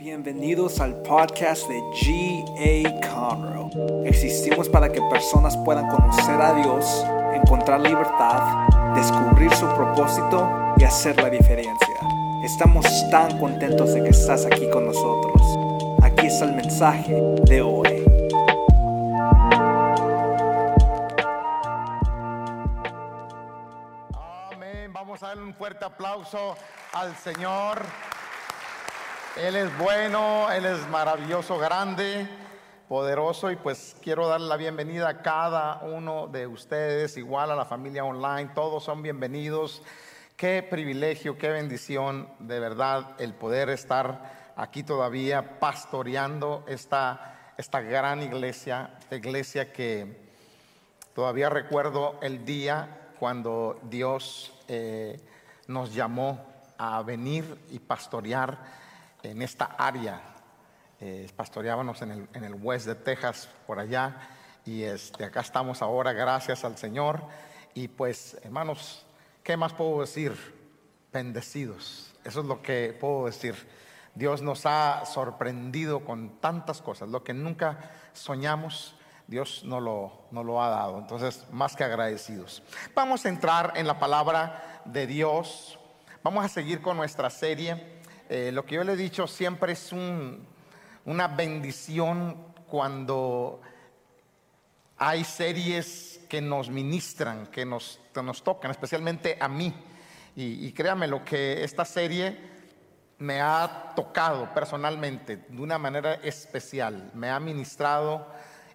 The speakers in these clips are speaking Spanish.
Bienvenidos al podcast de G.A. Conroe. Existimos para que personas puedan conocer a Dios, encontrar libertad, descubrir su propósito y hacer la diferencia. Estamos tan contentos de que estás aquí con nosotros. Aquí está el mensaje de hoy. Amén. Vamos a darle un fuerte aplauso al Señor. Él es bueno, Él es maravilloso, grande, poderoso y pues quiero darle la bienvenida a cada uno de ustedes, igual a la familia online, todos son bienvenidos. Qué privilegio, qué bendición de verdad el poder estar aquí todavía pastoreando esta, esta gran iglesia, iglesia que todavía recuerdo el día cuando Dios eh, nos llamó a venir y pastorear en esta área. Eh, pastoreábamos en el, en el West de Texas, por allá, y este, acá estamos ahora, gracias al Señor. Y pues, hermanos, ¿qué más puedo decir? Bendecidos. Eso es lo que puedo decir. Dios nos ha sorprendido con tantas cosas, lo que nunca soñamos. Dios no lo, no lo ha dado. Entonces, más que agradecidos. Vamos a entrar en la palabra de Dios. Vamos a seguir con nuestra serie. Eh, lo que yo le he dicho siempre es un, una bendición cuando hay series que nos ministran, que nos, que nos tocan, especialmente a mí. Y, créame lo que esta serie me ha tocado personalmente de una manera especial, me ha ministrado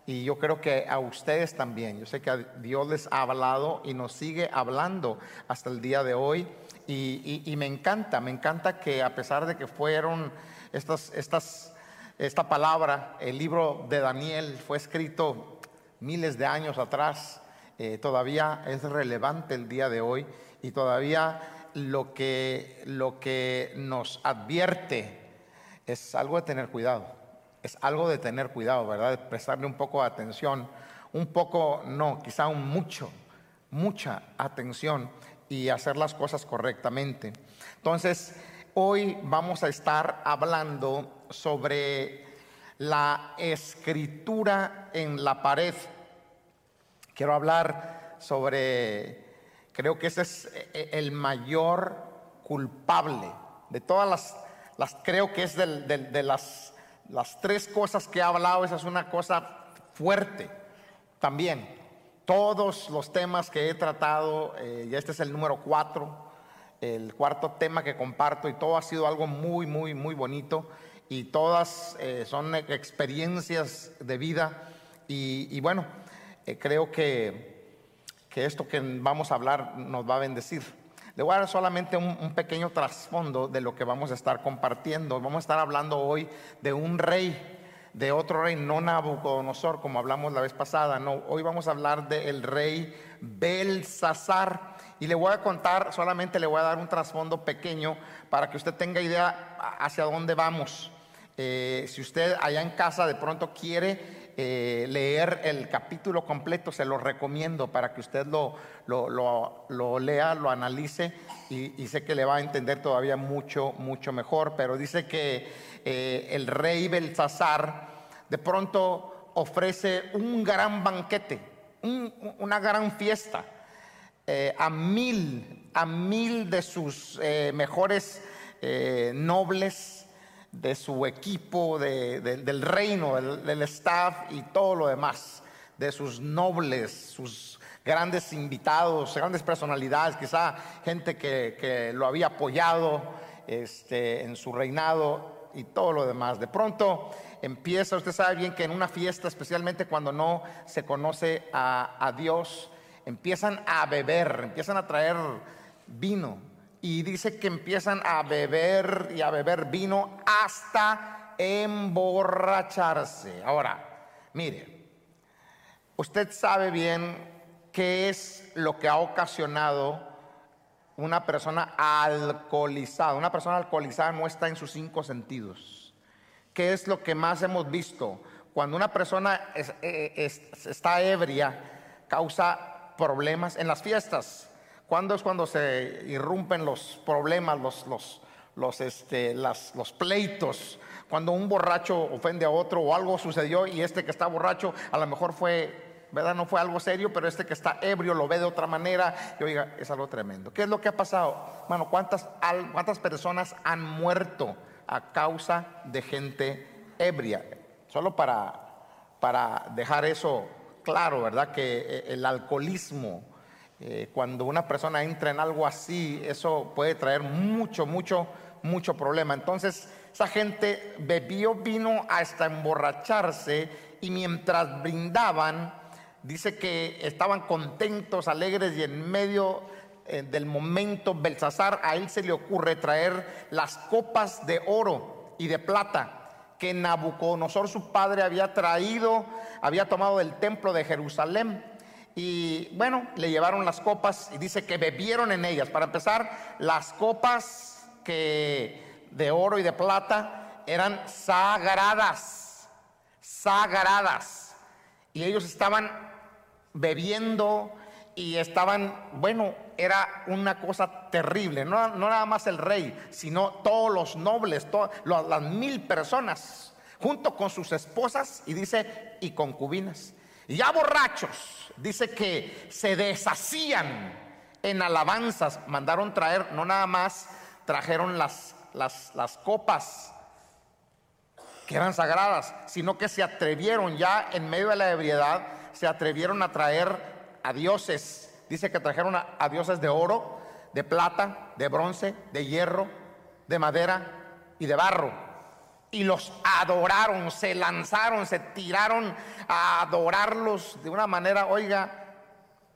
y yo creo que a ustedes también. Yo sé que Dios les ha hablado y nos sigue hablando hasta el día de hoy. Y, me encanta, me encanta que a pesar de que fueron estas, estas, esta palabra, el libro de Daniel fue escrito miles de años atrás, eh, todavía es relevante el día de hoy y todavía lo que, lo que nos advierte es algo de tener cuidado, es algo de tener cuidado, ¿verdad? De prestarle un poco de atención, un poco, no, quizá un mucho, mucha atención y hacer las cosas correctamente. Entonces, hoy vamos a estar hablando sobre la escritura en la pared. Quiero hablar sobre, creo que ese es el mayor culpable de todas las, las creo que es del- de las, las tres cosas que he hablado, esa es una cosa fuerte también. Todos los temas que he tratado, eh, y este es el número cuatro, el cuarto tema que comparto, y todo ha sido algo muy, muy, muy bonito, y todas eh, son experiencias de vida, y, bueno, eh, creo que, que esto que vamos a hablar nos va a bendecir. Le voy a dar solamente un pequeño trasfondo de lo que vamos a estar compartiendo. Vamos a estar hablando hoy de un rey de otro rey, no Nabucodonosor, como hablamos la vez pasada, no, hoy vamos a hablar del rey Belsasar. Y le voy a contar, solamente le voy a dar un trasfondo pequeño para que usted tenga idea hacia dónde vamos. Eh, si usted allá en casa de pronto quiere eh, leer el capítulo completo, se lo recomiendo para que usted lo, lo, lo- lea, lo analice y, y sé que le va a entender todavía mucho, mucho mejor. Pero dice que eh, el rey Belsasar de pronto ofrece un gran banquete, un- una gran fiesta eh, a mil, a mil de sus mejores nobles, de su equipo, de- de- del reino, del, del staff y todo lo demás, de sus nobles, sus grandes invitados, grandes personalidades, quizá gente que, que lo había apoyado este, en su reinado y todo lo demás. De pronto empieza, usted sabe bien que en una fiesta, especialmente cuando no se conoce a, a Dios, empiezan a beber, empiezan a traer vino. Y dice que empiezan a beber y a beber vino hasta emborracharse. Ahora, mire, usted sabe bien qué es lo que ha ocasionado una persona alcoholizada. Una persona alcoholizada no está en sus cinco sentidos. ¿Qué es lo que más hemos visto? Cuando una persona eh, es- está ebria, causa problemas en las fiestas. ¿Cuándo es cuando se irrumpen los problemas, los, los, este, los pleitos, cuando un borracho ofende a otro o algo sucedió y este que está borracho a lo mejor fue, ¿verdad? No fue algo serio, pero este que está ebrio lo ve de otra manera y oiga, es algo tremendo. ¿Qué es lo que ha pasado? Bueno, ¿cuántas, cuántas personas han muerto a causa de gente ebria? Solo para, para dejar eso claro, ¿verdad? Que eh, el alcoholismo, eh, cuando una persona entra en algo así, eso puede traer mucho, mucho, mucho problema. Entonces, esa gente bebió vino hasta emborracharse y mientras brindaban, dice que estaban contentos, alegres y en medio eh, del momento, Belsasar, a él se le ocurre traer las copas de oro y de plata que Nabucodonosor su padre había traído, había tomado del templo de Jerusalén. Y bueno, le llevaron las copas y dice que bebieron en ellas. Para empezar, las copas que de oro y de plata eran sagradas, sagradas. Y ellos estaban bebiendo y estaban, bueno, era una cosa terrible. No, no nada más el rey, sino todos los nobles, todas las mil personas, junto con sus esposas y dice, y concubinas. Ya borrachos, dice que se deshacían en alabanzas, mandaron traer, no nada más trajeron las, las, las copas que eran sagradas, sino que se atrevieron ya en medio de la ebriedad, se atrevieron a traer a dioses. Dice que trajeron a, dioses de oro, de plata, de bronce, de hierro, de madera y de barro. Y los adoraron, se lanzaron, se tiraron a adorarlos de una manera, oiga,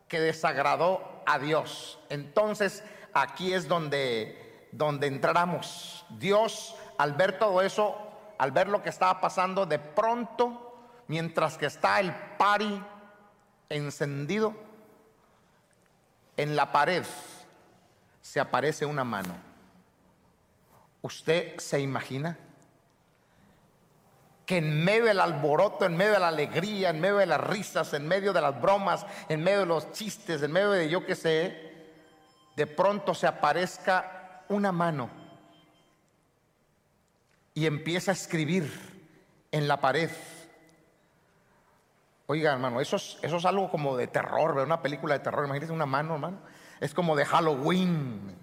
que desagradó a Dios. Entonces, aquí es donde, donde entramos. Dios, al ver todo eso, al ver lo que estaba pasando, de pronto, mientras que está el pari encendido, en la pared se aparece una mano. ¿Usted se imagina? Que en medio del alboroto, en medio de la alegría, en medio de las risas, en medio de las bromas, en medio de los chistes, en medio de yo que sé, de pronto se aparezca una mano y empieza a escribir en la pared Oiga, hermano, eso es, eso es algo como de terror, ver una película de terror. Imagínese una mano, hermano. Es como de Halloween.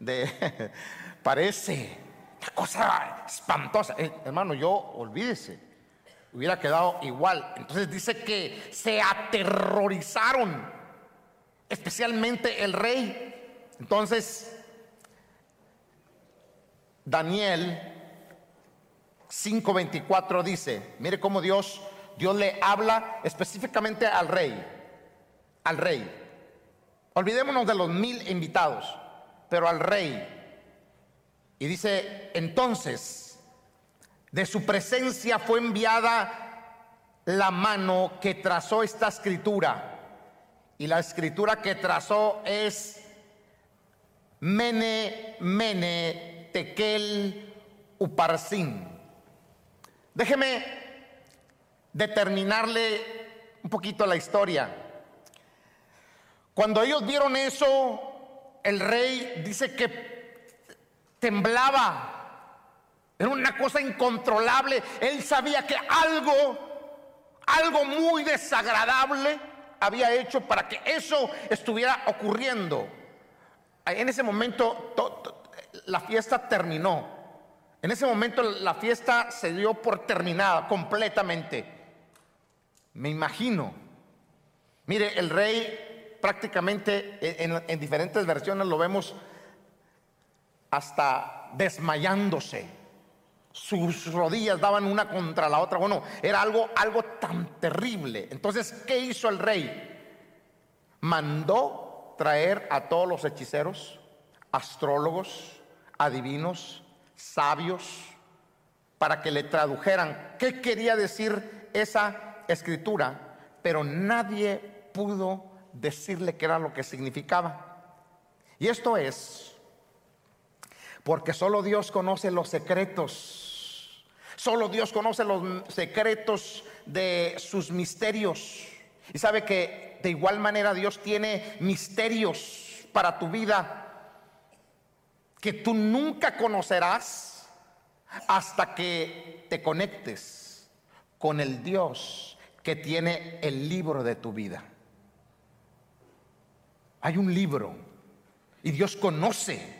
De, parece cosa espantosa. Eh, hermano, yo, olvídese, hubiera quedado igual. Entonces dice que se aterrorizaron, especialmente el rey. Entonces, Daniel 5:24 dice, mire cómo Dios Dios le habla específicamente al rey, al rey. Olvidémonos de los mil invitados, pero al rey. Y dice, entonces, de su presencia fue enviada la mano que trazó esta escritura. Y la escritura que trazó es Mene, Mene, Tekel, Uparsin. Déjeme determinarle un poquito la historia. Cuando ellos vieron eso, el rey dice que temblaba. Era una cosa incontrolable. Él sabía que algo, algo muy desagradable había hecho para que eso estuviera ocurriendo. En ese momento la fiesta terminó. En ese momento la fiesta se dio por terminada completamente. Me imagino. Mire, el rey prácticamente en, diferentes versiones lo vemos hasta desmayándose. Sus rodillas daban una contra la otra. Bueno, era algo, algo tan terrible. Entonces, ¿qué hizo el rey? Mandó traer a todos los hechiceros, astrólogos, adivinos, sabios, para que le tradujeran qué quería decir esa escritura, pero nadie pudo decirle qué era lo que significaba. Y esto es porque solo Dios conoce los secretos. Solo Dios conoce los secretos de sus misterios. Y sabe que de igual manera Dios tiene misterios para tu vida. que tú nunca conocerás hasta que te conectes con el Dios que tiene el libro de tu vida. Hay un libro y Dios conoce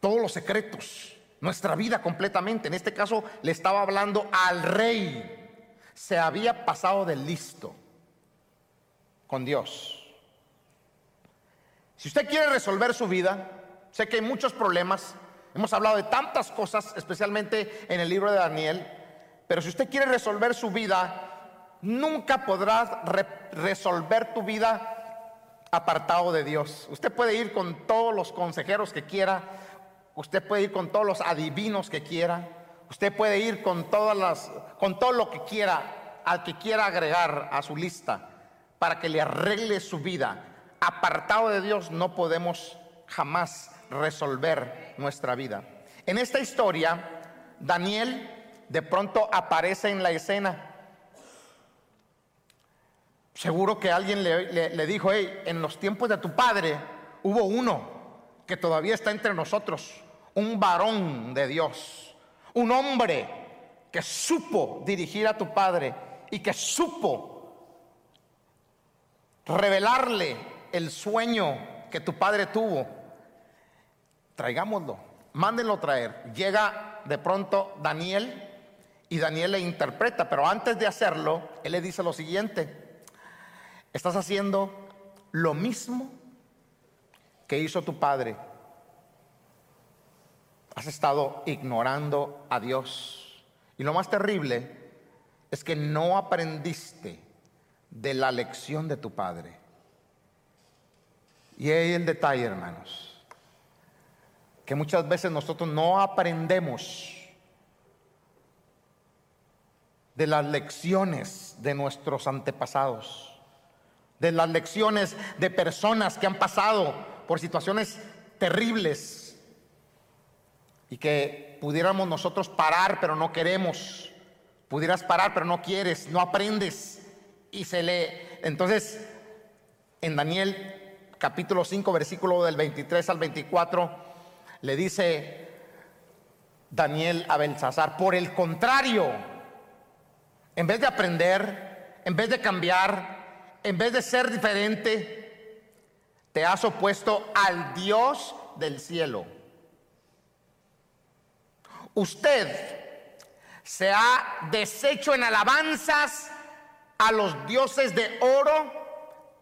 todos los secretos, nuestra vida completamente. En este caso le estaba hablando al rey. Se había pasado de listo con Dios. Si usted quiere resolver su vida, sé que hay muchos problemas. Hemos hablado de tantas cosas, especialmente en el libro de Daniel. Pero si usted quiere resolver su vida, nunca podrás resolver tu vida apartado de Dios. Usted puede ir con todos los consejeros que quiera, usted puede ir con todos los adivinos que quiera, usted puede ir con todas las con todo lo que quiera al que quiera agregar a su lista para que le arregle su vida. Apartado de Dios no podemos jamás resolver nuestra vida. En esta historia, Daniel de pronto aparece en la escena. Seguro que alguien le, dijo, hey, en los tiempos de tu padre hubo uno que todavía está entre nosotros, un varón de Dios, un hombre que supo dirigir a tu padre y que supo revelarle el sueño que tu padre tuvo. Traigámoslo, mándenlo traer. Llega de pronto Daniel y Daniel le interpreta, pero antes de hacerlo, él le dice lo siguiente, estás haciendo lo mismo que hizo tu padre. Has estado ignorando a Dios. Y lo más terrible es que no aprendiste de la lección de tu padre. Y ahí el detalle, hermanos, que muchas veces nosotros no aprendemos de las lecciones de nuestros antepasados, de las lecciones de personas que han pasado por situaciones terribles y que pudiéramos nosotros parar, pero no queremos. Pudieras parar, pero no quieres, no aprendes. Y se lee. Entonces, en Daniel capítulo 5, versículo del 23 al 24, le dice Daniel a Belsasar, por el contrario, en vez de aprender, en vez de cambiar, en vez de ser diferente, te has opuesto al Dios del cielo. Usted se ha deshecho en alabanzas a los dioses de oro,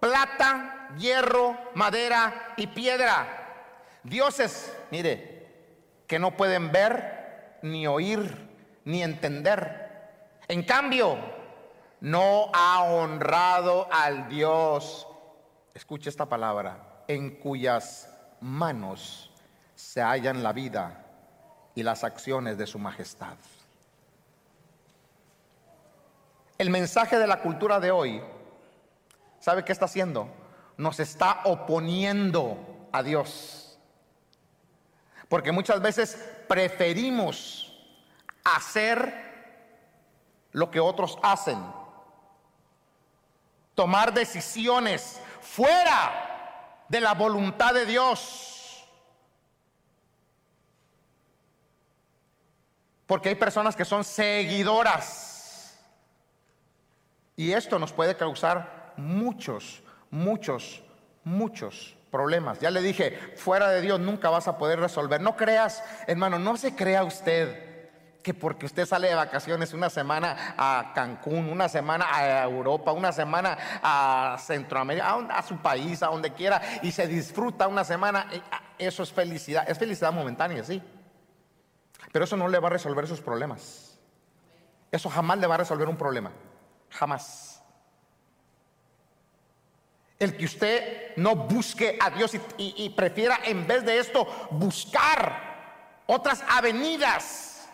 plata, hierro, madera y piedra. Dioses, mire, que no pueden ver, ni oír, ni entender. En cambio, no ha honrado al Dios escuche esta palabra, en cuyas manos se hallan la vida y las acciones de su majestad. El mensaje de la cultura de hoy, ¿sabe qué está haciendo? Nos está oponiendo a Dios. Porque muchas veces preferimos hacer lo que otros hacen. Tomar decisiones fuera de la voluntad de Dios. Porque hay personas que son seguidoras. Y esto nos puede causar muchos, muchos, muchos problemas. Ya le dije, fuera de Dios nunca vas a poder resolver. No creas, hermano, no se crea usted que porque usted sale de vacaciones una semana a Cancún, una semana a Europa, una semana a Centroamérica, a, su país, a donde quiera, y se disfruta una semana, eh, ah, eso es felicidad, es felicidad momentánea, sí. Pero eso no le va a resolver sus problemas. Eso jamás le va a resolver un problema, jamás. El que usted no busque a Dios y prefiera en vez de esto buscar otras avenidas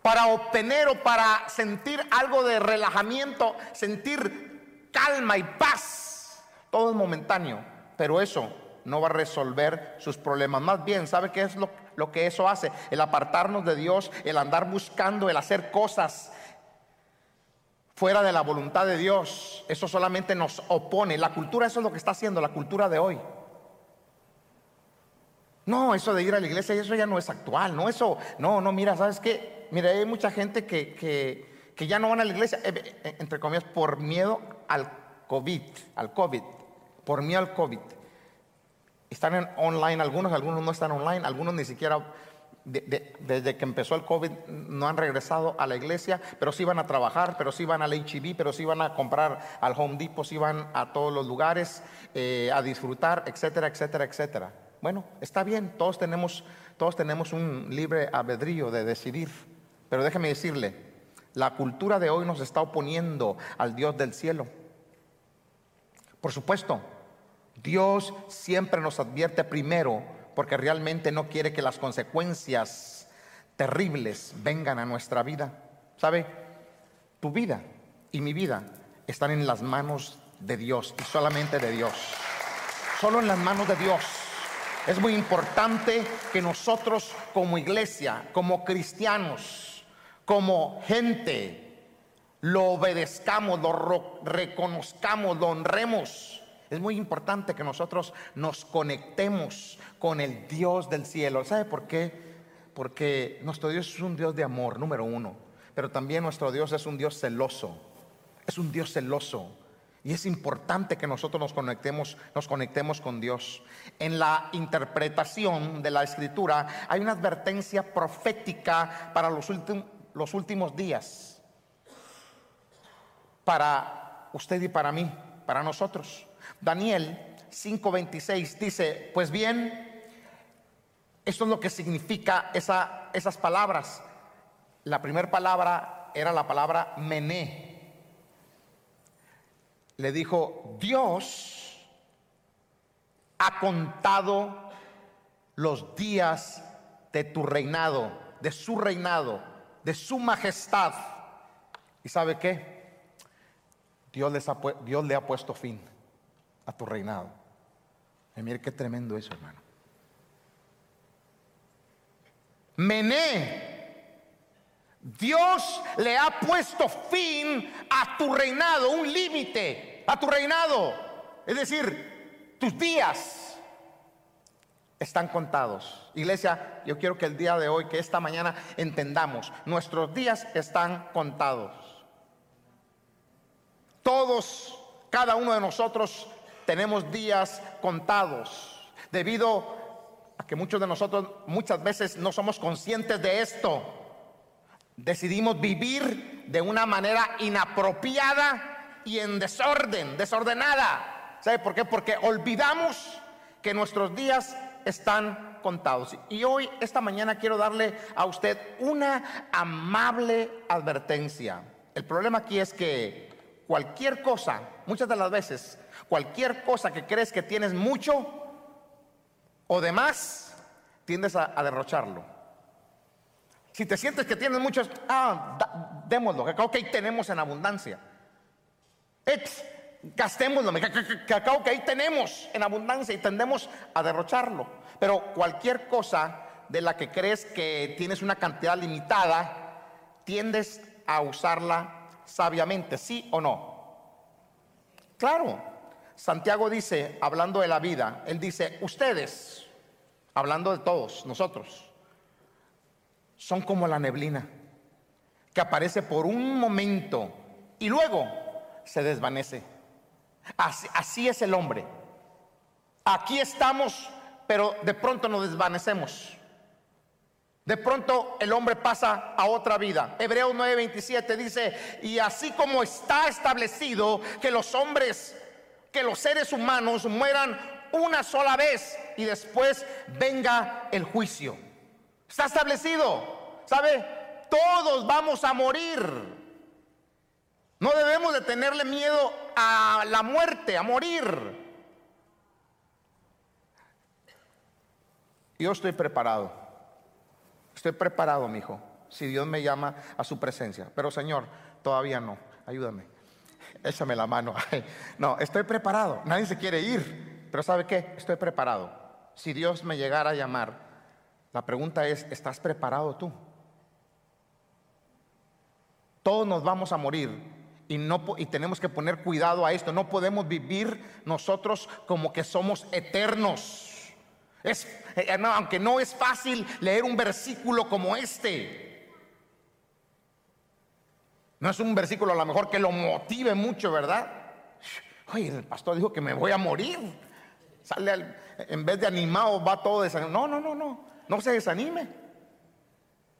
para obtener o para sentir algo de relajamiento, sentir calma y paz. Todo es momentáneo, pero eso no va a resolver sus problemas. Más bien, ¿sabe qué es lo, que eso hace? El apartarnos de Dios, el andar buscando, el hacer cosas fuera de la voluntad de Dios. Eso solamente nos opone. La cultura, eso es lo que está haciendo la cultura de hoy. No, eso de ir a la iglesia, eso ya no es actual, no, eso, no, no, mira, ¿sabes qué? Mira, hay mucha gente que, que, que ya no van a la iglesia, eh, eh, entre comillas, por miedo al COVID, al COVID, por miedo al COVID. Están en online algunos, algunos no están online, algunos ni siquiera desde que empezó el COVID no han regresado a la iglesia, pero sí van a trabajar, pero sí van al HB, pero sí van a comprar al Home Depot, sí van a todos los lugares eh, a disfrutar, etcétera, etcétera, etcétera. Bueno, está bien, todos tenemos, todos tenemos un libre albedrío de decidir, pero déjeme decirle, la cultura de hoy nos está oponiendo al Dios del cielo. Por supuesto, Dios siempre nos advierte primero porque realmente no quiere que las consecuencias terribles vengan a nuestra vida. ¿Sabe? Tu vida y mi vida están en las manos de Dios y solamente de Dios. Solo en las manos de Dios. Es muy importante que nosotros como iglesia, como cristianos, como gente, lo obedezcamos, lo reconozcamos, lo honremos es muy importante que nosotros nos conectemos con el Dios del cielo. ¿Sabe por qué? Porque nuestro Dios es un Dios de amor, número uno. Pero también nuestro Dios es un Dios celoso. Es un Dios celoso. Y es importante que nosotros nos conectemos, nos conectemos con Dios. En la interpretación de la escritura hay una advertencia profética para los, los últimos días. Para usted y para mí, para nosotros. Daniel 5:26 dice, pues bien, esto es lo que significa esa, esas palabras. La primera palabra era la palabra mené. Le dijo, Dios ha contado los días de tu reinado, de su reinado, de su majestad. ¿Y sabe qué? Dios, les Dios le ha puesto fin a tu reinado. Y mire qué tremendo eso, hermano. Mené. Dios le ha puesto fin a tu reinado, un límite a tu reinado. Es decir, tus días están contados. Iglesia, yo quiero que el día de hoy, que esta mañana entendamos, nuestros días están contados. Todos, cada uno de nosotros tenemos días contados debido a que muchos de nosotros muchas veces no somos conscientes de esto. Decidimos vivir de una manera inapropiada y en desorden, desordenada. ¿Sabe por qué? Porque olvidamos que nuestros días están contados. Y hoy, esta mañana, quiero darle a usted una amable advertencia. El problema aquí es que cualquier cosa, muchas de las veces, cualquier cosa que crees que tienes mucho o demás, tiendes a, derrocharlo. Si te sientes que tienes mucho, ah, démoslo, que que ahí tenemos en abundancia. Gastémoslo, que acabo que ahí tenemos en abundancia y tendemos a derrocharlo. Pero cualquier cosa de la que crees que tienes una cantidad limitada, tiendes a usarla sabiamente, ¿sí o no? Claro, Santiago dice, hablando de la vida, él dice, ustedes, hablando de todos, nosotros, son como la neblina, que aparece por un momento y luego se desvanece. Así, es el hombre. Aquí estamos, pero de pronto nos desvanecemos. De pronto el hombre pasa a otra vida. Hebreos 9:27 dice, y así como está establecido que los hombres que los seres humanos mueran una sola vez y después venga el juicio. Está establecido, ¿sabe? Todos vamos a morir. No debemos de tenerle miedo a la muerte, a morir. Yo estoy preparado. Estoy preparado, mi hijo, si Dios me llama a su presencia. Pero Señor, todavía no. Ayúdame échame la mano. No, estoy preparado. Nadie se quiere ir. Pero ¿sabe qué? Estoy preparado. Si Dios me llegara a llamar, la pregunta es, ¿estás preparado tú? Todos nos vamos a morir y, no, y tenemos que poner cuidado a esto. No podemos vivir nosotros como que somos eternos. Es, eh, aunque no es fácil leer un versículo como este. No es un versículo a lo mejor que lo motive mucho, ¿verdad? Oye, el pastor dijo que me voy a morir. Sale en vez de animado, va todo desanimado. No, no, no, no. No se desanime.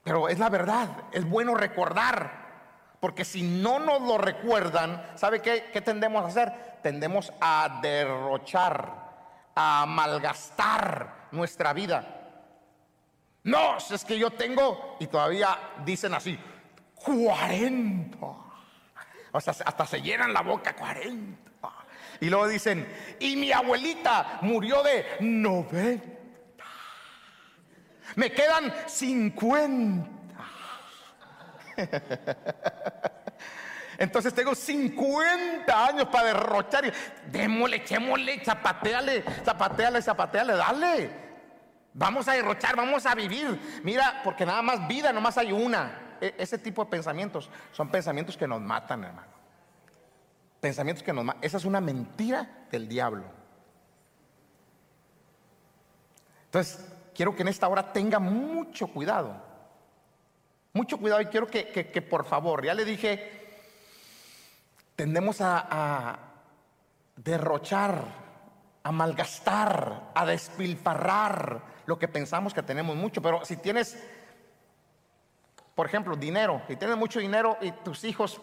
Pero es la verdad. Es bueno recordar. Porque si no nos lo recuerdan, ¿sabe qué, qué tendemos a hacer? Tendemos a derrochar, a malgastar nuestra vida. No, es que yo tengo, y todavía dicen así, 40. O sea, hasta se llenan la boca, 40. Y luego dicen, y mi abuelita murió de 90. Me quedan 50. Entonces tengo 50 años para derrochar. Démosle, echémosle, zapateale, zapateale, zapateale, dale. Vamos a derrochar, vamos a vivir. Mira, porque nada más vida, nomás hay una. E, ese tipo de pensamientos son pensamientos que nos matan, hermano pensamientos que nos... Esa es una mentira del diablo. Entonces, quiero que en esta hora tenga mucho cuidado. Mucho cuidado y quiero que, que, por favor, ya le dije, tendemos a, a derrochar, a malgastar, a despilfarrar lo que pensamos que tenemos mucho. Pero si tienes, por ejemplo, dinero, si tienes mucho dinero y tus hijos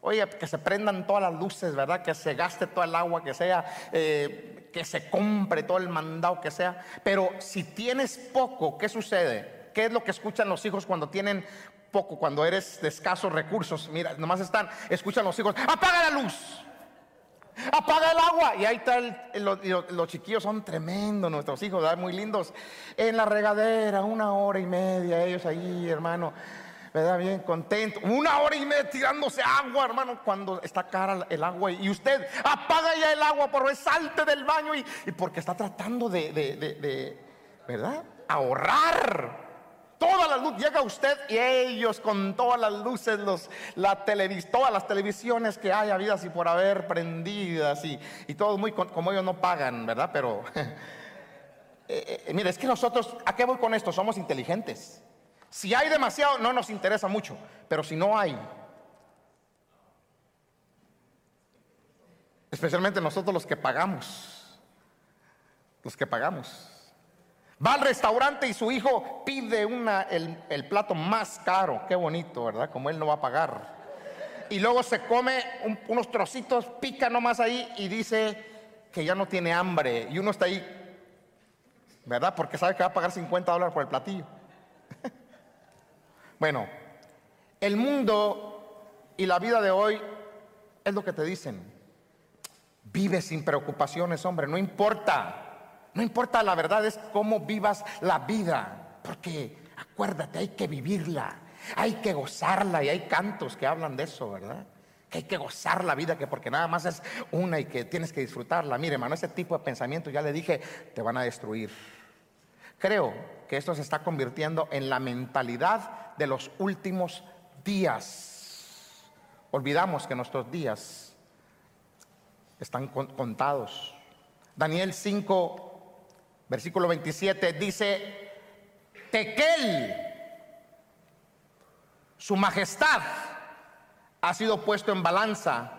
Oye, que se prendan todas las luces, ¿verdad? Que se gaste toda el agua que sea, eh, que se compre todo el mandado que sea. Pero si tienes poco, ¿qué sucede? ¿Qué es lo que escuchan los hijos cuando tienen poco, cuando eres de escasos recursos? Mira, nomás están, escuchan los hijos, apaga la luz. Apaga el agua. Y ahí está los, chiquillos son tremendos, nuestros hijos, ¿verdad? muy lindos. En la regadera, una hora y media, ellos ahí, hermano ¿verdad? Bien contento. Una hora y media tirándose agua, hermano, cuando está cara el agua. Y usted apaga ya el agua, por salte del baño y, porque está tratando de, de, ¿verdad? Ahorrar. Toda la luz llega usted y ellos con todas las luces, los, la televis, todas las televisiones que hay habidas y por haber prendidas y, y todo muy como ellos no pagan, ¿verdad? Pero eh, eh, mire, es que nosotros, ¿a qué voy con esto? Somos inteligentes. Si hay demasiado, no nos interesa mucho, pero si no hay, especialmente nosotros los que pagamos, los que pagamos. Va al restaurante y su hijo pide el, plato más caro, qué bonito, ¿verdad? Como él no va a pagar. Y luego se come unos trocitos, pica nomás ahí y dice que ya no tiene hambre. Y uno está ahí, ¿verdad? Porque sabe que va a pagar 50 dólares por el platillo. Bueno, el mundo y la vida de hoy es lo que te dicen. Vive sin preocupaciones, hombre, no importa. No importa la verdad, es cómo vivas la vida. Porque acuérdate, hay que vivirla, hay que gozarla y hay cantos que hablan de eso, ¿verdad? Que hay que gozar la vida, que porque nada más es una y que tienes que disfrutarla. Mire, hermano, ese tipo de pensamiento, ya le dije, te van a destruir. Creo que esto se está convirtiendo en la mentalidad de los últimos días. Olvidamos que nuestros días están contados. Daniel 5, versículo 27 dice, Tequel, su majestad, ha sido puesto en balanza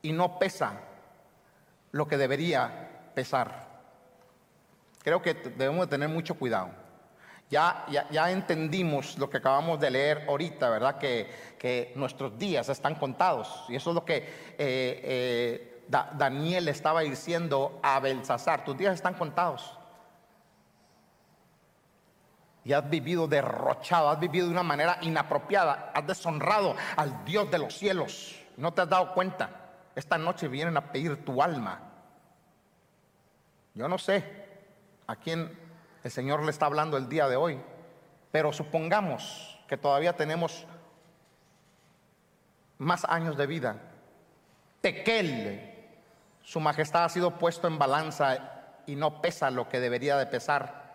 y no pesa lo que debería pesar. Creo que debemos de tener mucho cuidado. Ya, ya, ya, entendimos lo que acabamos de leer ahorita, ¿verdad? Que, que nuestros días están contados. Y eso es lo que eh, eh, Daniel estaba diciendo a Belsasar. Tus días están contados. Y has vivido derrochado, has vivido de una manera inapropiada, has deshonrado al Dios de los cielos. No te has dado cuenta. Esta noche vienen a pedir tu alma. Yo no sé a quién el Señor le está hablando el día de hoy. Pero supongamos que todavía tenemos más años de vida. Tequel, su majestad ha sido puesto en balanza y no pesa lo que debería de pesar.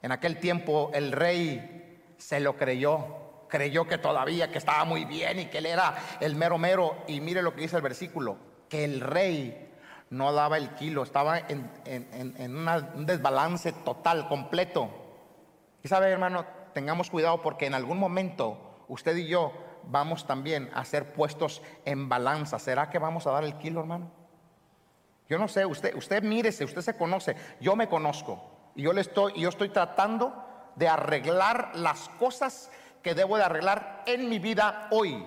En aquel tiempo el rey se lo creyó, creyó que todavía que estaba muy bien y que él era el mero mero. Y mire lo que dice el versículo, que el rey no daba el kilo, estaba en, un desbalance total, completo. Y sabe, hermano, tengamos cuidado porque en algún momento usted y yo vamos también a ser puestos en balanza. ¿Será que vamos a dar el kilo, hermano? Yo no sé, usted, usted mírese, usted se conoce, yo me conozco y yo le estoy, yo estoy tratando de arreglar las cosas que debo de arreglar en mi vida hoy.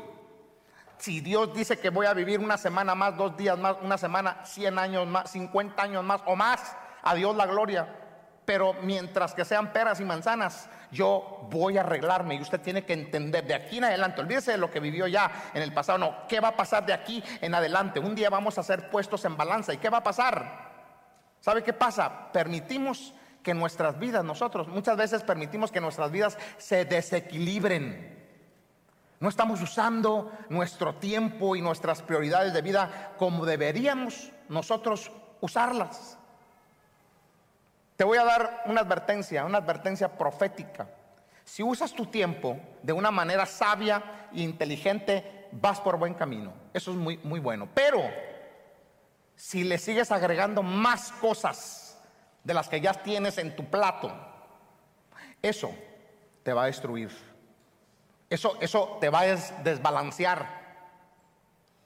Si Dios dice que voy a vivir una semana más, dos días más, una semana, 100 años más, 50 años más o más, a Dios la gloria. Pero mientras que sean peras y manzanas, yo voy a arreglarme y usted tiene que entender de aquí en adelante, olvídese de lo que vivió ya en el pasado, no, ¿qué va a pasar de aquí en adelante? Un día vamos a ser puestos en balanza y ¿qué va a pasar? ¿Sabe qué pasa? Permitimos que nuestras vidas, nosotros muchas veces permitimos que nuestras vidas se desequilibren. No estamos usando nuestro tiempo y nuestras prioridades de vida como deberíamos nosotros usarlas. Te voy a dar una advertencia, una advertencia profética. Si usas tu tiempo de una manera sabia e inteligente, vas por buen camino. Eso es muy, muy bueno. Pero si le sigues agregando más cosas de las que ya tienes en tu plato, eso te va a destruir. Eso, eso te va a desbalancear.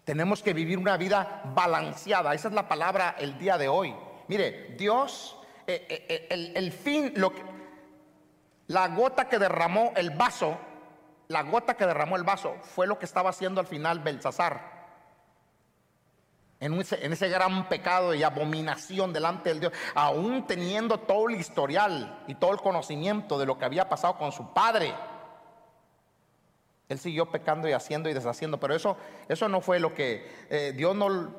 Tenemos que vivir una vida balanceada. Esa es la palabra el día de hoy. Mire, Dios, eh, eh, eh, el, el, fin, lo que, la gota que derramó el vaso, la gota que derramó el vaso fue lo que estaba haciendo al final Belsasar. En en ese, gran pecado y abominación delante del Dios, aún teniendo todo el historial y todo el conocimiento de lo que había pasado con su padre. Él siguió pecando y haciendo y deshaciendo, pero eso, eso no fue lo que eh, Dios no,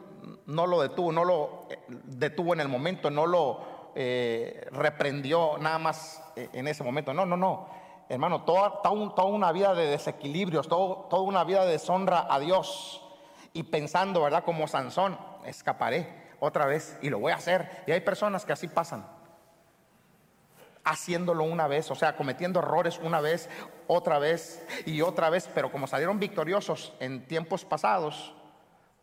no, lo detuvo, no lo eh, detuvo en el momento, no lo eh, reprendió nada más en ese momento. No, no, no. Hermano, toda, toda, una vida de desequilibrios, toda una vida de deshonra a Dios. Y pensando, ¿verdad? Como Sansón, escaparé otra vez y lo voy a hacer. Y hay personas que así pasan haciéndolo una vez, o sea, cometiendo errores una vez, otra vez y otra vez, pero como salieron victoriosos en tiempos pasados,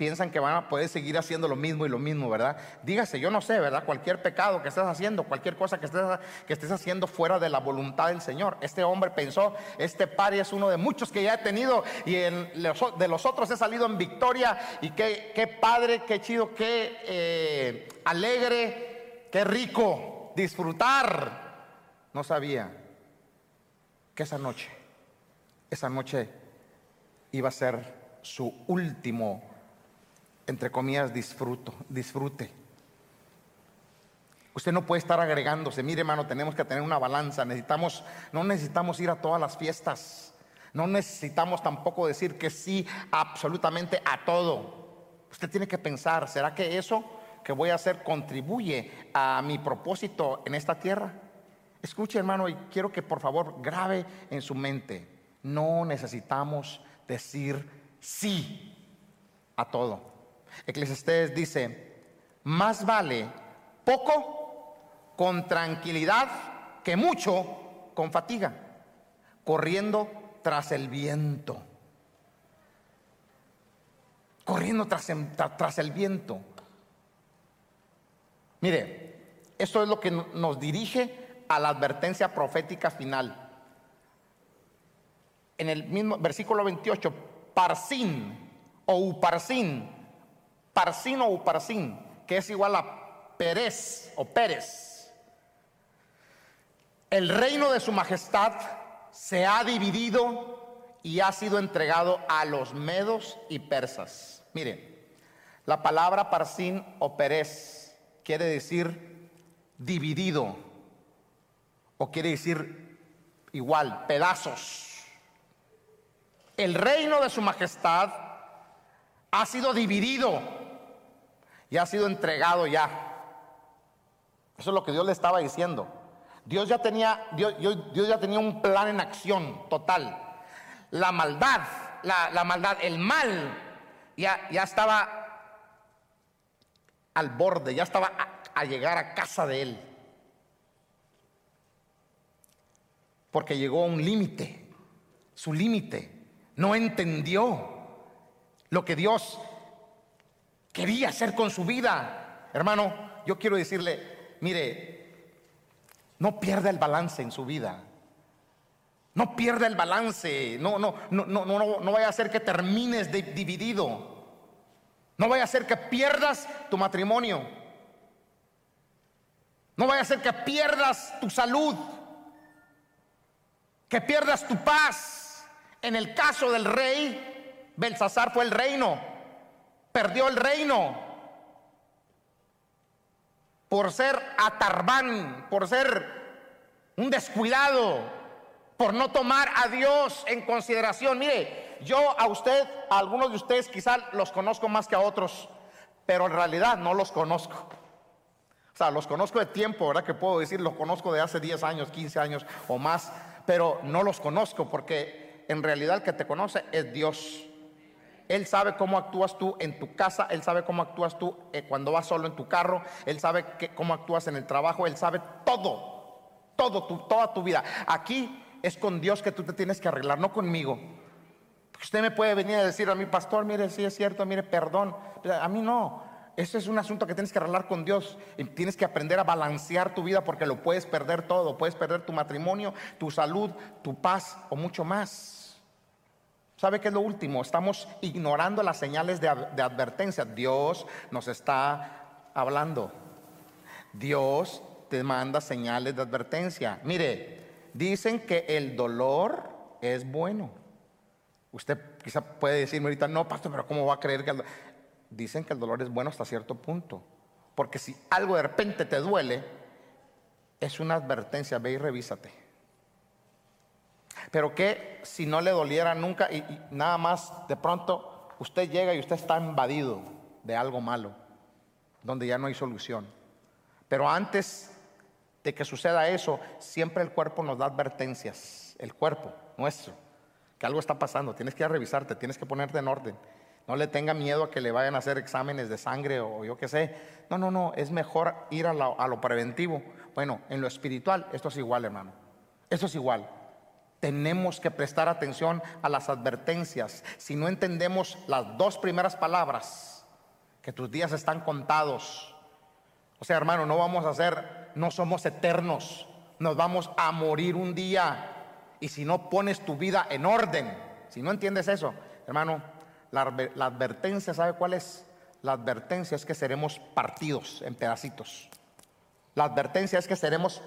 piensan que van a poder seguir haciendo lo mismo y lo mismo, ¿verdad? Dígase, yo no sé, ¿verdad? Cualquier pecado que estés haciendo, cualquier cosa que estés, que estés haciendo fuera de la voluntad del Señor. Este hombre pensó, este pari es uno de muchos que ya he tenido y de los otros he salido en victoria y qué, padre, qué chido, qué eh, alegre, qué rico disfrutar no sabía que esa noche, esa noche iba a ser su último, entre comillas, disfruto, disfrute. Usted no puede estar agregándose. Mire, hermano, tenemos que tener una balanza. Necesitamos, no necesitamos ir a todas las fiestas. No necesitamos tampoco decir que sí absolutamente a todo. Usted tiene que pensar, ¿será que eso que voy a hacer contribuye a mi propósito en esta tierra? Escuche hermano y quiero que por favor grabe en su mente, no necesitamos decir sí a todo. Eclesiastés dice, más vale poco con tranquilidad que mucho con fatiga, corriendo tras el viento. Corriendo tras, tras el viento. Mire, esto es lo que nos dirige a la advertencia profética final. En el mismo versículo 28, Parsin o Uparsin, Parsin o Uparsin, que es igual a Pérez o Pérez. El reino de su majestad se ha dividido y ha sido entregado a los medos y persas. Mire, la palabra Parsin o Pérez quiere decir dividido o quiere decir igual, pedazos. El reino de su majestad ha sido dividido y ha sido entregado ya. Eso es lo que Dios le estaba diciendo. Dios ya tenía, Dios, ya tenía un plan en acción total. La maldad, la, maldad, el mal, ya, ya estaba al borde, ya estaba a llegar a casa de él. Porque llegó a un límite, su límite. No entendió lo que Dios quería hacer con su vida. Hermano, yo quiero decirle, mire, no pierda el balance en su vida. No pierda el balance. No, no, no, no, no, no vaya a ser que termines dividido. No vaya a ser que pierdas tu matrimonio. No vaya a ser que pierdas tu salud. Que pierdas tu paz. En el caso del rey, Belsasar fue el reino. Perdió el reino por ser atarbán, por ser un descuidado, por no tomar a Dios en consideración. Mire, yo a usted, a algunos de ustedes quizás los conozco más que a otros, pero en realidad no los conozco. O sea, los conozco de tiempo, ¿verdad? Que puedo decir, los conozco de hace 10 años, 15 años o más, pero no los conozco porque en realidad el que te conoce es Dios. Él sabe cómo actúas tú en tu casa, Él sabe cómo actúas tú eh, cuando vas solo en tu carro, Él sabe cómo actúas en el trabajo, Él sabe todo, todo, toda tu vida. Aquí es con Dios que tú te tienes que arreglar, no conmigo. Usted me puede venir a decir a mi pastor, mire, sí es cierto, mire, perdón. A mí no. Ese es un asunto que tienes que arreglar con Dios. Tienes que aprender a balancear tu vida porque lo puedes perder todo. Puedes perder tu matrimonio, tu salud, tu paz o mucho más. ¿Sabe qué es lo último? Estamos ignorando las señales de, advertencia. Dios nos está hablando. Dios te manda señales de advertencia. Mire, dicen que el dolor es bueno. Usted quizá puede decirme ahorita, no, pastor, pero ¿cómo va a creer que Dicen que el dolor es bueno hasta cierto punto. Porque si algo de repente te duele, es una advertencia, ve y revísate. Pero que si no le doliera nunca y, nada más de pronto usted llega y usted está invadido de algo malo, donde ya no hay solución. Pero antes de que suceda eso, siempre el cuerpo nos da advertencias, el cuerpo nuestro, que algo está pasando, tienes que revisarte, tienes que ponerte en orden. No le tenga miedo a que le vayan a hacer exámenes de sangre o yo qué sé. No, no, no, es mejor ir a lo, a lo preventivo. Bueno, en lo espiritual esto es igual, hermano. Esto es igual tenemos que prestar atención a las advertencias. Si no entendemos las dos primeras palabras, que tus días están contados. O sea, hermano, no vamos a ser, no somos eternos, nos vamos a morir un día. Y si no pones tu vida en orden, si no entiendes eso, hermano, la, advertencia, ¿sabe cuál es? La advertencia es que seremos partidos en pedacitos. La advertencia es que seremos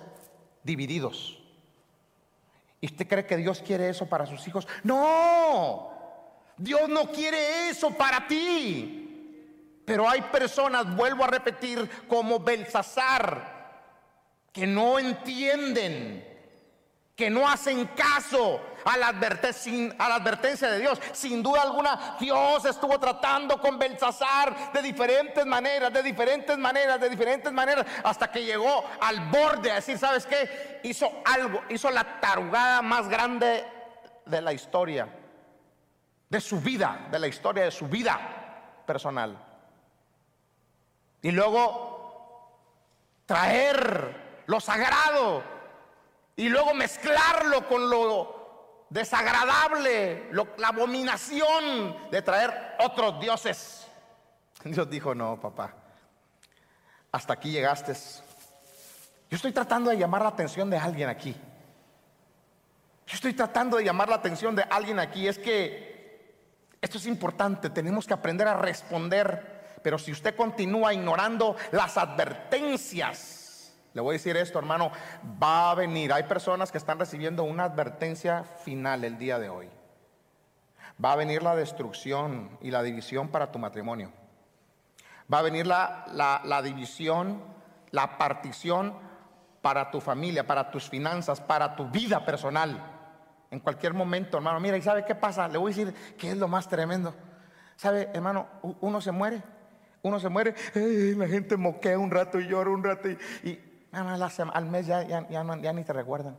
divididos. ¿Y usted cree que Dios quiere eso para sus hijos? No, Dios no quiere eso para ti. Pero hay personas, vuelvo a repetir, como Belsasar, que no entienden que no hacen caso a la, advertencia, de Dios. Sin duda alguna, Dios estuvo tratando con Belsasar de diferentes maneras, de diferentes maneras, de diferentes maneras, hasta que llegó al borde a decir, ¿sabes qué? Hizo algo, hizo la tarugada más grande de la historia, de su vida, de la historia de su vida personal. Y luego traer lo sagrado y luego mezclarlo con lo desagradable, la abominación de traer otros dioses. Dios dijo, no, papá, hasta aquí llegaste. Yo estoy tratando de llamar la atención de alguien aquí. Yo estoy tratando de llamar la atención de alguien aquí. Es que esto es importante, tenemos que aprender a responder. Pero si usted continúa ignorando las advertencias, le voy a decir esto, hermano, va a venir. Hay personas que están recibiendo una advertencia final el día de hoy. Va a venir la destrucción y la división para tu matrimonio. Va a venir la, la, división, la partición para tu familia, para tus finanzas, para tu vida personal. En cualquier momento, hermano, mira, ¿y sabe qué pasa? Le voy a decir que es lo más tremendo. ¿Sabe, hermano? Uno se muere, uno se muere, la gente moquea un rato y llora un rato y al mes ya, ni te recuerdan.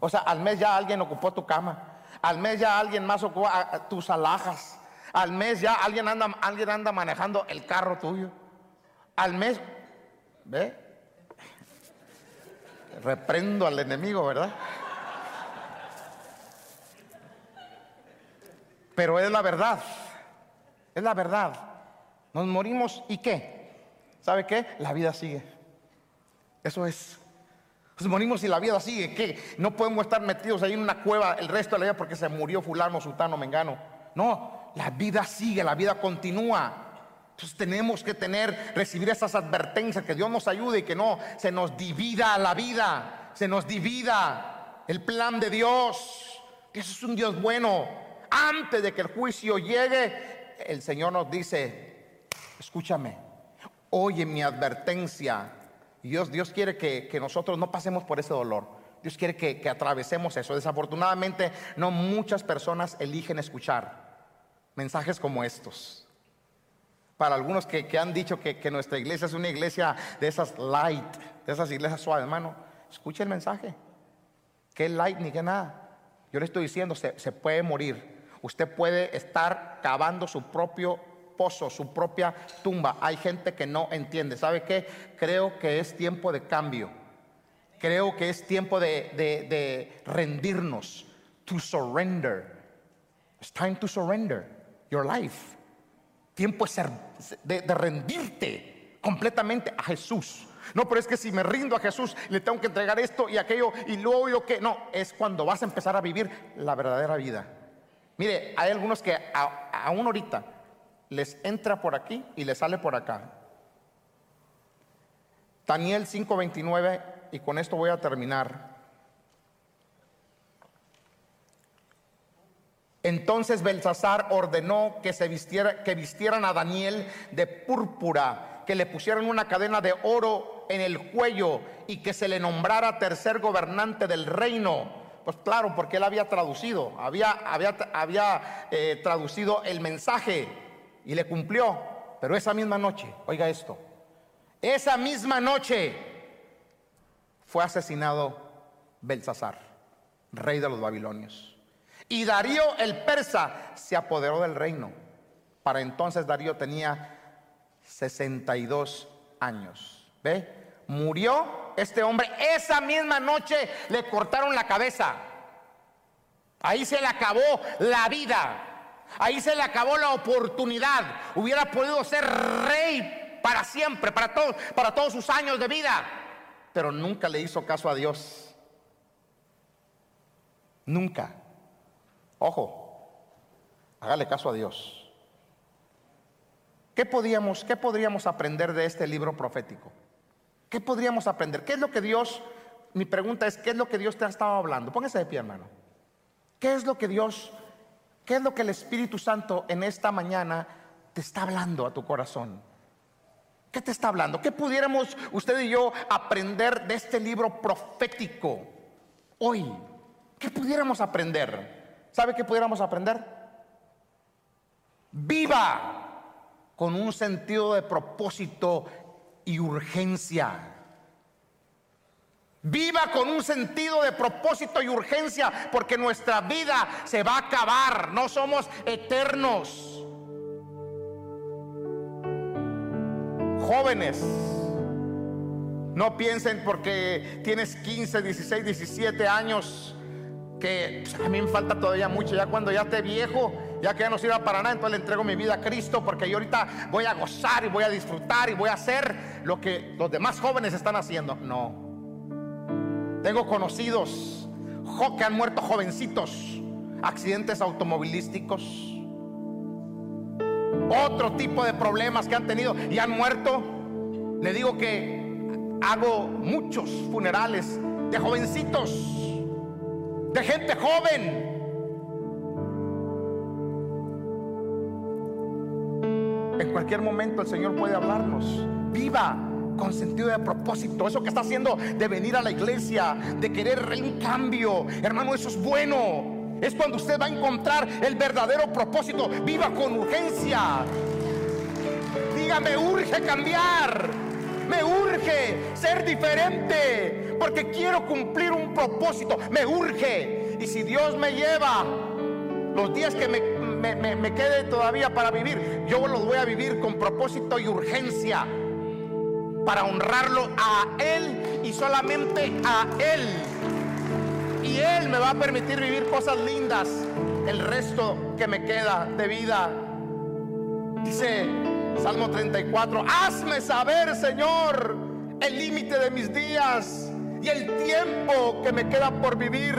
O sea, al mes ya alguien ocupó tu cama. Al mes ya alguien más ocupó tus alhajas. Al mes ya alguien anda, alguien anda manejando el carro tuyo. Al mes, ¿ve? Reprendo al enemigo, ¿verdad? Pero es la verdad. Es la verdad. Nos morimos y qué? ¿sabe qué? La vida sigue. Eso es. Nos morimos y la vida sigue. ¿Qué? No podemos estar metidos ahí en una cueva el resto de la vida porque se murió fulano, sultano, mengano. No, la vida sigue, la vida continúa. Entonces tenemos que tener, recibir esas advertencias, que Dios nos ayude y que no se nos divida la vida, se nos divida el plan de Dios. Eso es un Dios bueno. Antes de que el juicio llegue, el Señor nos dice, escúchame, oye mi advertencia. Dios, Dios quiere que, nosotros no pasemos por ese dolor. Dios quiere que, atravesemos eso. Desafortunadamente, no muchas personas eligen escuchar mensajes como estos. Para algunos que, han dicho que, nuestra iglesia es una iglesia de esas light, de esas iglesias suaves, hermano, escuche el mensaje. Que light ni que nada. Yo le estoy diciendo, se, se puede morir. Usted puede estar cavando su propio su propia tumba. Hay gente que no entiende. ¿Sabe qué? Creo que es tiempo de cambio. Creo que es tiempo de, de, de rendirnos. To surrender. It's time to surrender your life. Tiempo de, de rendirte completamente a Jesús. No, pero es que si me rindo a Jesús, le tengo que entregar esto y aquello y luego yo que no, es cuando vas a empezar a vivir la verdadera vida. Mire, hay algunos que aún ahorita les entra por aquí y les sale por acá. Daniel 5:29 y con esto voy a terminar. Entonces Belsasar ordenó que se vistiera, que vistieran a Daniel de púrpura, que le pusieran una cadena de oro en el cuello y que se le nombrara tercer gobernante del reino. Pues claro, porque él había traducido, había, había, había eh, traducido el mensaje y le cumplió. Pero esa misma noche, oiga esto, esa misma noche fue asesinado Belsasar, rey de los babilonios. Y Darío el persa se apoderó del reino. Para entonces Darío tenía 62 años. ¿Ve? Murió este hombre. Esa misma noche le cortaron la cabeza. Ahí se le acabó la vida. Ahí se le acabó la oportunidad. Hubiera podido ser rey para siempre, para todos, para todos sus años de vida. Pero nunca le hizo caso a Dios. Nunca. Ojo, hágale caso a Dios. ¿Qué, ¿Qué podríamos aprender de este libro profético? ¿Qué podríamos aprender? ¿Qué es lo que Dios, mi pregunta es, ¿qué es lo que Dios te ha estado hablando? Póngase de pie, hermano. ¿Qué es lo que Dios, qué es lo que el Espíritu Santo en esta mañana te está hablando a tu corazón? ¿Qué te está hablando? ¿Qué pudiéramos usted y yo aprender de este libro profético hoy? ¿Qué pudiéramos aprender? ¿Sabe qué pudiéramos aprender? Viva con un sentido de propósito y urgencia. Viva con un sentido de propósito y urgencia, porque nuestra vida se va a acabar, no somos eternos. Jóvenes, no piensen porque tienes 15, 16, 17 años que pues, a mí me falta todavía mucho, ya cuando ya esté viejo, ya que ya no sirva para nada, entonces le entrego mi vida a Cristo porque yo ahorita voy a gozar y voy a disfrutar y voy a hacer lo que los demás jóvenes están haciendo. No. Tengo conocidos que han muerto jovencitos, accidentes automovilísticos, otro tipo de problemas que han tenido y han muerto. Le digo que hago muchos funerales de jovencitos de gente joven. En cualquier momento el Señor puede hablarnos. Viva con sentido de propósito. Eso que está haciendo de venir a la iglesia, de querer un cambio. Hermano, eso es bueno. Es cuando usted va a encontrar el verdadero propósito. Viva con urgencia. Dígame, urge cambiar. Me urge ser diferente porque quiero cumplir un propósito, me urge. Y si Dios me lleva los días que me, me, quede todavía para vivir, yo los voy a vivir con propósito y urgencia para honrarlo a Él y solamente a Él. Y Él me va a permitir vivir cosas lindas el resto que me queda de vida. Dice Salmo 34, hazme saber, Señor, el límite de mis días y el tiempo que me queda por vivir.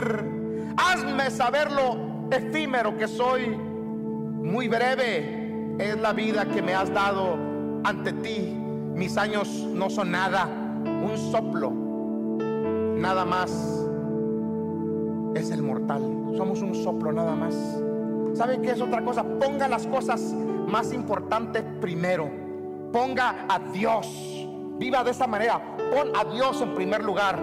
Hazme saber lo efímero que soy. Muy breve es la vida que me has dado ante ti. Mis años no son nada, un soplo, nada más. Es el mortal. Somos un soplo nada más. ¿Sabe qué es otra cosa? Ponga las cosas más importantes primero. Ponga a Dios. Viva de esta manera. Pon a Dios en primer lugar.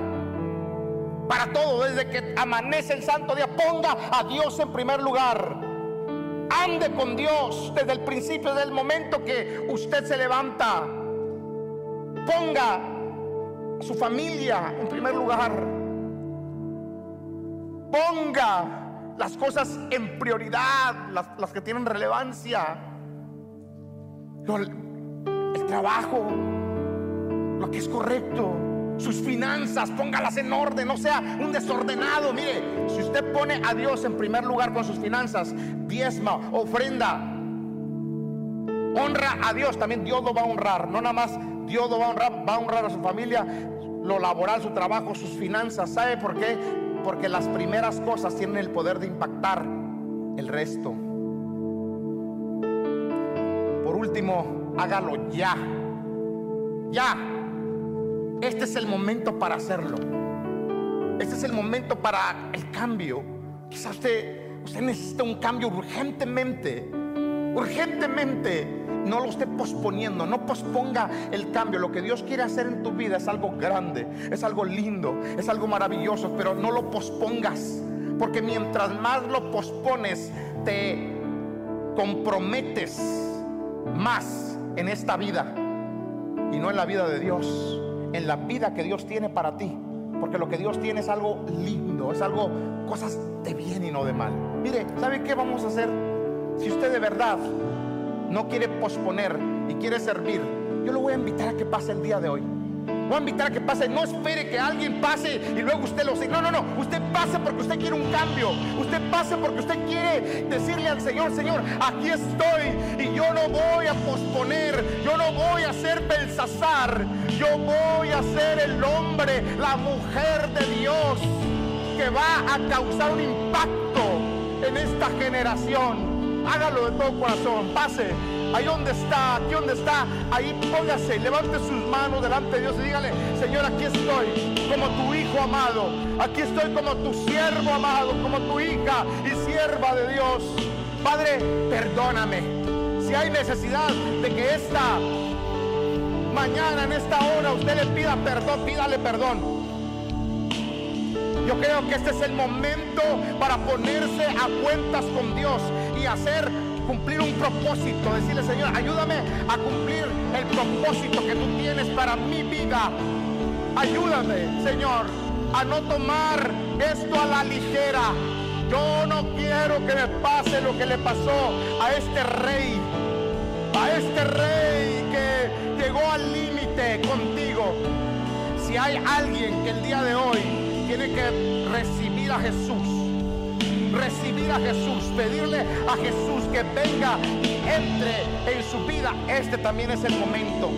Para todo, desde que amanece el santo día, ponga a Dios en primer lugar. Ande con Dios desde el principio, desde el momento que usted se levanta. Ponga a su familia en primer lugar. Ponga las cosas en prioridad, las, que tienen relevancia. el trabajo, lo que es correcto, sus finanzas, póngalas en orden, no sea un desordenado. Mire, si usted pone a Dios en primer lugar con sus finanzas, diezma, ofrenda, honra a Dios, también Dios lo va a honrar. No nada más Dios lo va a honrar, va a honrar a su familia, lo laboral, su trabajo, sus finanzas. ¿Sabe por qué? Porque las primeras cosas tienen el poder de impactar el resto. Por último, hágalo ya. Ya. Este es el momento para hacerlo. Este es el momento para el cambio. Quizás usted, usted necesita un cambio urgentemente. Urgentemente. No lo esté posponiendo, no posponga el cambio. Lo que Dios quiere hacer en tu vida es algo grande, es algo lindo, es algo maravilloso, pero no lo pospongas. Porque mientras más lo pospones, te comprometes más en esta vida y no en la vida de Dios, en la vida que Dios tiene para ti. Porque lo que Dios tiene es algo lindo, es algo, cosas de bien y no de mal. Mire, ¿sabe qué vamos a hacer? Si usted de verdad no quiere posponer y quiere servir, yo lo voy a invitar a que pase el día de hoy. Voy a invitar a que pase. No espere que alguien pase y luego usted lo siga. No, no, no. Usted pase porque usted quiere un cambio. Usted pase porque usted quiere decirle al Señor, Señor, aquí estoy y yo no voy a posponer. Yo no voy a ser Belsasar. Yo voy a ser el hombre, la mujer de Dios que va a causar un impacto en esta generación. Hágalo de todo corazón. Pase. Ahí donde está, aquí donde está, ahí póngase, levante sus manos delante de Dios y dígale, Señor, aquí estoy como tu hijo amado, aquí estoy como tu siervo amado, como tu hija y sierva de Dios. Padre, perdóname. Si hay necesidad de que esta mañana, en esta hora, usted le pida perdón, pídale perdón. Yo creo que este es el momento para ponerse a cuentas con Dios y hacer cumplir un propósito. Decirle, Señor, ayúdame a cumplir el propósito que tú tienes para mi vida. Ayúdame, Señor, a no tomar esto a la ligera. Yo no quiero que me pase lo que le pasó a este rey. A este rey que llegó al límite contigo. Si hay alguien que el día de hoy tiene que recibir a Jesús. Recibir a Jesús, pedirle a Jesús que venga y entre en su vida. Este también es el momento.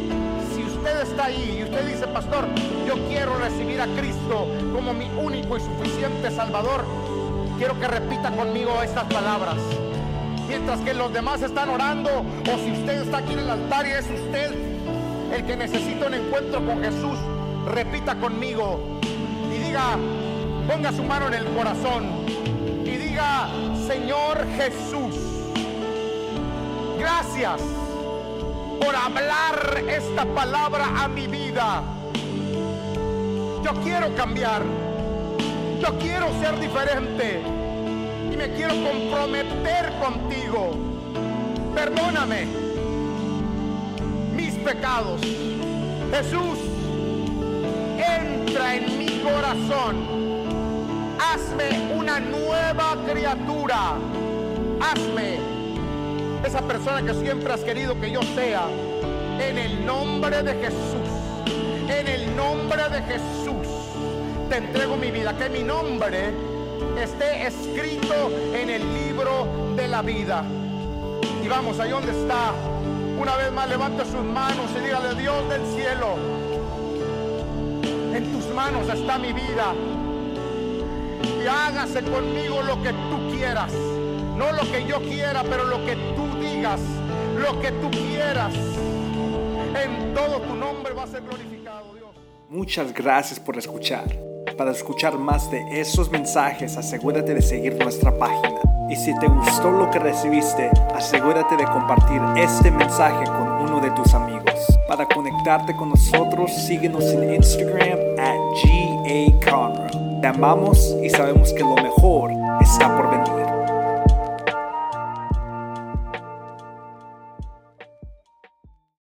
Si usted está ahí y usted dice, pastor, yo quiero recibir a Cristo como mi único y suficiente Salvador, quiero que repita conmigo estas palabras mientras que los demás están orando, o si usted está aquí en el altar y es usted el que necesita un encuentro con Jesús, repita conmigo, diga, ponga su mano en el corazón y Señor Jesús, gracias por hablar esta palabra a mi vida. Yo quiero cambiar, yo quiero ser diferente y me quiero comprometer contigo. Perdóname mis pecados. Jesús, entra en mi corazón. Hazme una nueva criatura. Hazme esa persona que siempre has querido que yo sea. En el nombre de Jesús. En el nombre de Jesús. Te entrego mi vida. Que mi nombre esté escrito en el libro de la vida. Y vamos, ahí donde está. Una vez más levante sus manos y dígale, Dios del cielo, en tus manos está mi vida. Y hágase conmigo lo que tú quieras. No lo que yo quiera, pero lo que tú digas, lo que tú quieras. En todo tu nombre va a ser glorificado. Muchas gracias por escuchar. Para escuchar más de esos mensajes, asegúrate de seguir nuestra página. Y si te gustó lo que recibiste, asegúrate de compartir este mensaje con uno de tus amigos. Para conectarte con nosotros, síguenos en Instagram at GA Te amamos y sabemos que lo mejor